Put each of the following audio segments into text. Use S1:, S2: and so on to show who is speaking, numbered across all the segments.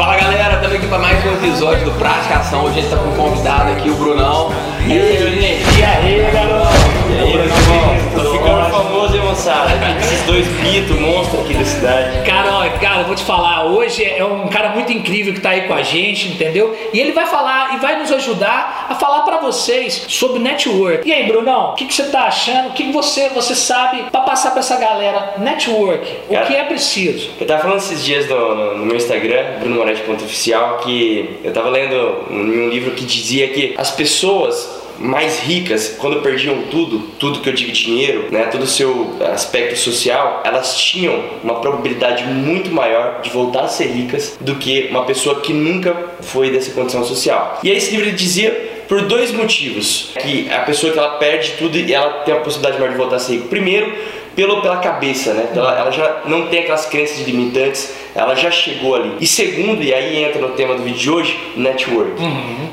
S1: Fala galera, estamos aqui para mais um episódio do Prática Ação. Hoje a gente está com um convidado aqui, o Brunão.
S2: E aí, gente? E aí?
S1: Aí?
S2: Tô ficando famoso, hein, moçada? Esses dois mitos, monstros aqui da cidade.
S3: Cara, ó, cara, eu vou te falar, hoje é um cara muito incrível que tá aí com a gente, entendeu? E ele vai falar e vai nos ajudar a falar para vocês sobre network. E aí, Brunão, o que, que você tá achando? O que, que você, você sabe para passar para essa galera network? O
S2: Cara,
S3: que é preciso?
S2: Eu tava falando esses dias no, no- no meu Instagram, Bruno Moretti ponto oficial, que eu tava lendo um, um livro que dizia que as pessoas mais ricas, quando perdiam tudo, tudo que eu digo dinheiro, né, todo o seu aspecto social, elas tinham uma probabilidade muito maior de voltar a ser ricas do que uma pessoa que nunca foi dessa condição social. E aí esse livro dizia por dois motivos que a pessoa que ela perde tudo e ela tem a possibilidade maior de voltar a ser rica. Primeiro, pelo, pela cabeça, né? Ela, ela já não tem aquelas crenças limitantes, ela já chegou ali. E segundo, e aí entra no tema do vídeo de hoje, network.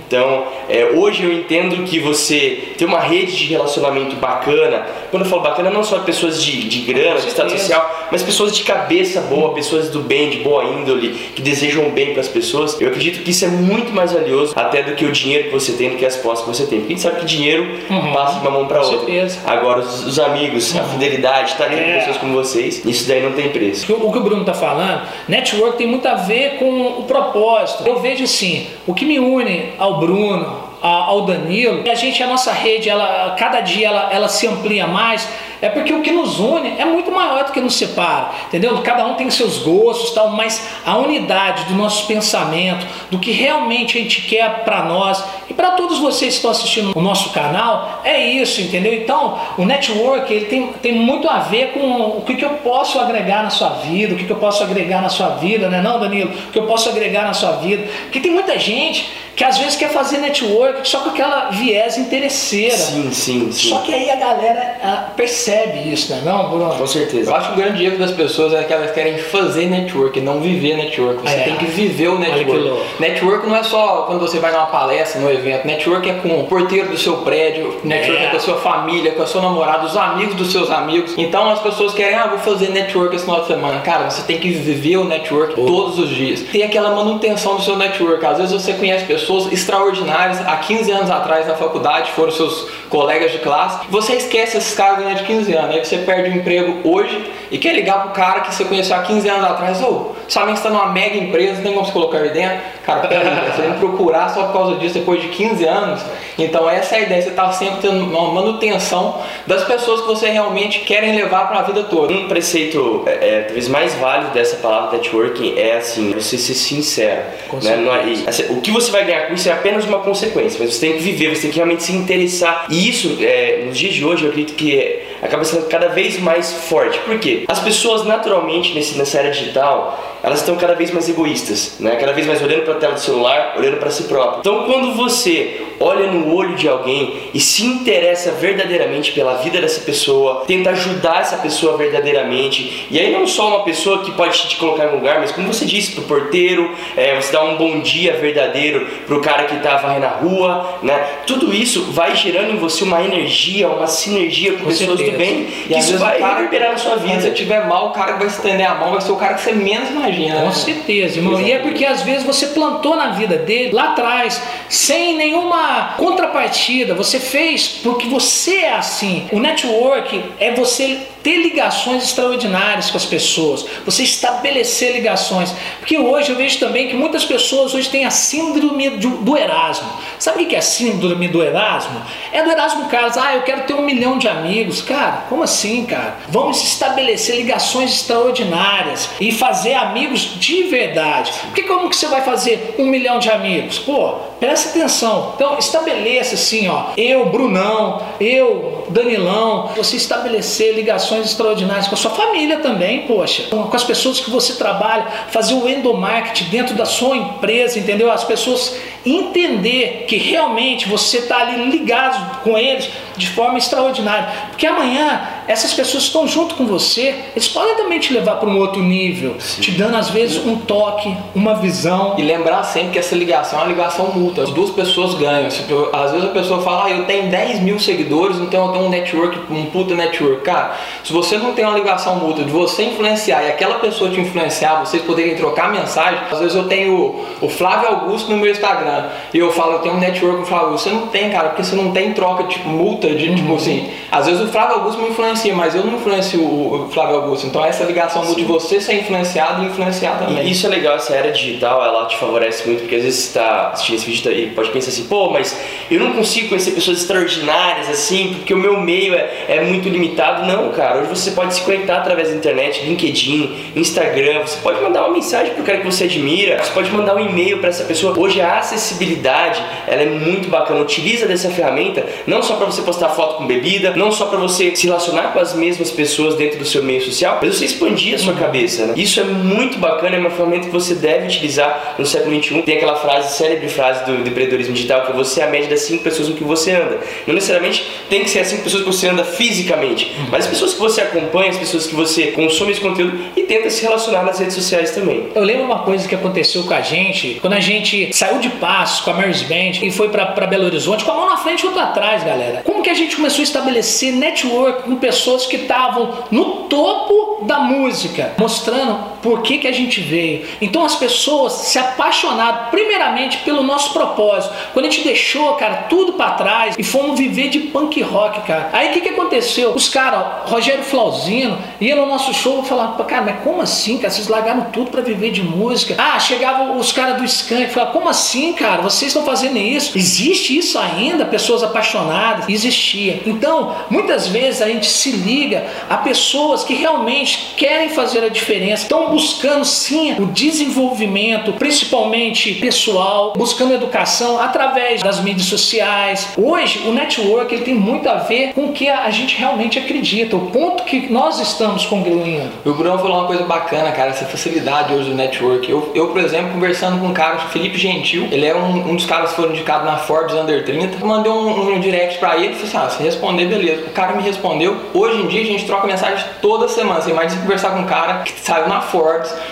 S2: Então, é, hoje eu entendo que você ter uma rede de relacionamento bacana, quando eu falo bacana, não só pessoas de, de grana, de status social, mas pessoas de cabeça boa, pessoas do bem, de boa índole, que desejam bem para as pessoas. Eu acredito que isso é muito mais valioso até do que o dinheiro que você tem, do que as posses que você tem. Porque a gente sabe que dinheiro passa de uma mão para
S3: Com
S2: outra.
S3: certeza.
S2: Agora, os, os amigos, a fidelidade, estar com
S3: É.
S2: pessoas como vocês, isso daí não tem preço.
S3: O que o que o Bruno tá falando, network tem muito a ver com o propósito. Eu vejo assim, o que me une ao Bruno, ao Danilo, e a gente, a nossa rede, ela, cada dia ela, ela se amplia mais, é porque o que nos une é muito maior do que nos separa, entendeu? Cada um tem seus gostos, tal, mas a unidade do nosso pensamento, do que realmente a gente quer para nós e para todos vocês que estão assistindo o nosso canal, é isso, entendeu? Então, o network ele tem, tem muito a ver com o que, que eu posso agregar na sua vida, o que, que eu posso agregar na sua vida, né, não, Danilo? O que eu posso agregar na sua vida. Porque tem muita gente que às vezes quer fazer network só com aquela viés interesseira.
S2: Sim, sim, sim.
S3: Só que aí a galera ah, percebe isso, né, não, Bruno?
S2: Com certeza.
S1: Eu acho que o grande erro das pessoas é que elas querem fazer network, não viver network. Você
S3: É.
S1: tem que viver o network. Network não é só quando você vai numa palestra, num evento. Network é com o porteiro do seu prédio, network é,
S3: É.
S1: com a sua família, com a sua namorada, os amigos dos seus amigos. Então as pessoas querem, ah, vou fazer network esse final de semana. Cara, você tem que viver o network todos os dias. Tem aquela manutenção do seu network. Às vezes você conhece pessoas extraordinárias há 15 anos atrás na faculdade, foram seus colegas de classe. Você esquece esses caras né, de 15 anos. Aí você perde o emprego hoje e quer ligar pro cara que você conheceu há 15 anos atrás. Ô, sabe que você tá numa mega empresa, tem como você colocar aí dentro? Cara, peraí, você vem procurar só por causa disso depois de 15 anos. Então essa é a ideia, você tá sempre tendo uma manutenção das pessoas que você realmente querem levar para a vida toda.
S2: Um preceito, é, é, talvez mais válido dessa palavra networking é assim, você ser sincero. Né? É- assim, o que você vai ganhar com isso é apenas uma consequência, mas você tem que viver, você tem que realmente se interessar. E isso, é, nos dias de hoje, eu acredito que é- acaba sendo cada vez mais forte. Por quê? As pessoas, naturalmente, nesse, nessa era digital, elas estão cada vez mais egoístas, né? cada vez mais olhando para a tela do celular, olhando para si próprio. Então, quando você olha no olho de alguém e se interessa verdadeiramente pela vida dessa pessoa, tenta ajudar essa pessoa verdadeiramente, e aí não só uma pessoa que pode te colocar em um lugar, mas como você disse, pro porteiro, é, você dá um bom dia verdadeiro pro cara que tá varrendo a rua, né? Tudo isso vai gerando em você uma energia, uma sinergia com,
S3: Com
S2: pessoas
S3: certeza.
S2: do bem,
S1: E
S2: isso vai
S1: cara-
S2: reverberar na sua
S1: Quando você
S2: vida.
S1: tiver mal, o cara que vai estender a mão vai ser o cara que você menos imagina.
S3: Com
S1: né?
S3: certeza, irmão. E é porque às vezes você plantou na vida dele lá atrás, sem nenhuma contrapartida. Você fez porque você é assim. O network é você ter ligações extraordinárias com as pessoas, você estabelecer ligações. Porque hoje eu vejo também que muitas pessoas hoje têm a síndrome do, Erasmo. Sabe o que é síndrome do Erasmo? É do Erasmo Carlos. Ah, eu quero ter um milhão de amigos. Cara, como assim, cara? Vamos estabelecer ligações extraordinárias e fazer amigos de verdade. Porque como que você vai fazer um milhão de amigos? Pô, presta atenção. Então, estabeleça assim, ó. Eu, Brunão, eu, Danilão. Você estabelecer ligações extraordinárias com a sua família também, poxa. Com com as pessoas que você trabalha, fazer o endomarketing dentro da sua empresa, entendeu? As pessoas entender que realmente você está ali ligado com eles de forma extraordinária. Porque amanhã essas pessoas estão junto com você, eles podem também te levar para um outro nível, Sim. te dando às vezes um toque, uma visão.
S1: E lembrar sempre que essa ligação é uma ligação mútua. As duas pessoas ganham. Às vezes a pessoa fala, ah, eu tenho 10 mil seguidores, então eu tenho um network, um puta network. Cara, se você não tem uma ligação mútua de você influenciar e aquela pessoa te influenciar, vocês poderem trocar mensagem. Às vezes eu tenho o Flávio Augusto no meu Instagram e eu falo, eu tenho um network com o Flávio Augusto. Você não tem, cara, porque você não tem troca, tipo, multa de, tipo uhum. tipo assim. Às vezes o Flávio Augusto me influencia, mas eu não influencio o Flávio Augusto. Então essa ligação mútua de você ser influenciado e influenciar também.
S2: E isso é legal, essa era digital, ela te favorece muito, porque às vezes você está assistindo esse vídeo e pode pensar assim, pô, mas eu não consigo conhecer pessoas extraordinárias assim, porque o meu meio é, é muito limitado. Não, cara, hoje você pode se conectar através da internet, LinkedIn, Instagram, você pode mandar uma mensagem pro cara que você admira, você pode mandar um e-mail para essa pessoa. Hoje a acessibilidade, ela é muito bacana. Utiliza dessa ferramenta não só para você postar foto com bebida, não só para você se relacionar com as mesmas pessoas dentro do seu meio social, mas você expandir a sua uhum. cabeça. Né? Isso é muito bacana, é uma ferramenta que você deve utilizar no século XXI. Tem aquela frase, célebre frase do, do empreendedorismo digital, que você é a média das cinco pessoas com que você anda. Não necessariamente tem que ser as cinco pessoas que você anda fisicamente, uhum. mas as pessoas que você acompanha, as pessoas que você consome esse conteúdo e tenta se relacionar nas redes sociais também.
S3: Eu lembro uma coisa que aconteceu com a gente quando a gente saiu de Passos com a Mary's Band e foi para Belo Horizonte com a mão na frente e outra atrás, galera. Como que a gente começou a estabelecer network com pessoas que estavam no topo da música, mostrando por que, que a gente veio. Então as pessoas se apaixonaram primeiramente pelo nosso propósito. Quando a gente deixou, cara, tudo para trás e fomos viver de punk rock, cara. Aí o que, que aconteceu? Os caras, Rogério Flauzino, iam no nosso show e falavam, cara, mas como assim, cara? Vocês largaram tudo para viver de música. Ah, chegavam os caras do Skank e falavam, como assim, cara? Vocês estão fazendo isso? Existe isso ainda? Pessoas apaixonadas? Existia. Então, muitas vezes a gente se liga a pessoas que realmente querem fazer a diferença, estão buscando sim o desenvolvimento, principalmente pessoal, buscando educação através das mídias sociais. Hoje, o network ele tem muito a ver com o que a gente realmente acredita, o ponto que nós estamos congruindo.
S1: O Bruno falou uma coisa bacana, cara, essa facilidade hoje do network. Eu, eu por exemplo, conversando com um cara, Felipe Gentil, ele é um, um dos caras que foram indicados na Forbes Under 30. Eu mandei um, um direct pra ele e falei assim: ah, se responder, beleza. O cara me respondeu. Hoje em dia a gente troca mensagem toda semana. Você imagina conversar com um cara que saiu na Forbes,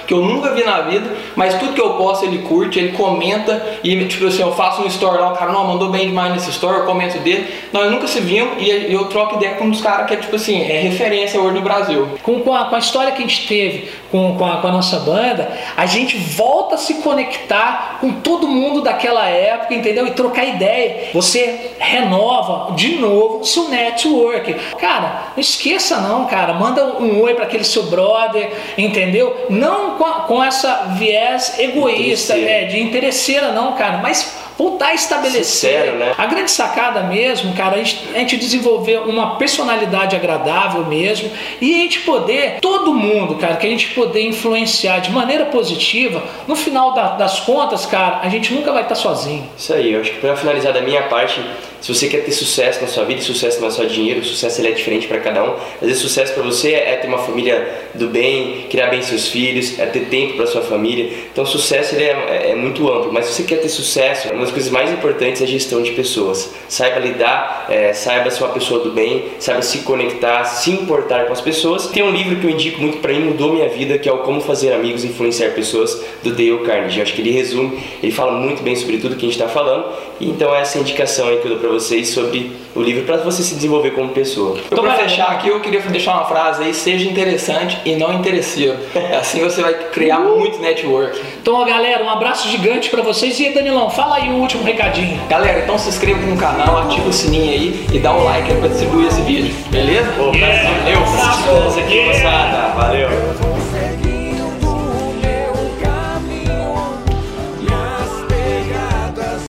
S1: que eu nunca vi na vida, mas tudo que eu posto ele curte, ele comenta e tipo assim, eu faço um story lá, o cara não mandou bem demais nesse story, eu comento dele. Nós nunca se vimos e eu troco ideia com um dos caras que é tipo assim, é referência hoje no Brasil.
S3: Com, com, a, com a história que a gente teve com, com, a, com a nossa banda, a gente volta a se conectar com todo mundo daquela época, entendeu? E trocar ideia. Você renova de novo seu network. Cara, não esqueça não, cara. Manda um oi para aquele seu brother, entendeu? Não com, a, com essa viés egoísta, é, de interesseira não, cara, mas voltar a estabelecer.
S2: Sincero, né?
S3: A grande sacada mesmo, cara, a gente, a gente desenvolver uma personalidade agradável mesmo e a gente poder, todo mundo, cara, que a gente poder influenciar de maneira positiva, no final da, das contas, cara, a gente nunca vai estar sozinho.
S2: Isso aí, eu acho que para finalizar da minha parte, se você quer ter sucesso na sua vida, sucesso não é só dinheiro, sucesso ele é diferente para cada um. Às vezes sucesso para você é ter uma família do bem, criar bem seus filhos, é ter tempo para sua família. Então sucesso ele é, é, muito amplo, mas se você quer ter sucesso, uma das coisas mais importantes é a gestão de pessoas. Saiba lidar, é, saiba ser uma pessoa do bem, saiba se conectar, se importar com as pessoas. Tem um livro que eu indico muito para mim, mudou minha vida, que é o Como Fazer Amigos e Influenciar Pessoas, do Dale Carnegie. Eu acho que ele resume, ele fala muito bem sobre tudo que a gente está falando. Então essa é a indicação aí que eu dou para vocês sobre o livro para você se desenvolver como pessoa.
S1: Então, para fechar aqui, eu queria deixar uma frase aí: seja interessante e não interesseiro. Assim você vai criar uh! muito network.
S3: Então, galera, um abraço gigante para vocês. E Danilão, fala aí o último recadinho.
S1: Galera, então se inscreva no canal, ativa o sininho aí e dá um like para distribuir esse vídeo. Beleza?
S2: Pô, yeah. Valeu,
S3: um abraço.
S2: aqui, moçada. Valeu.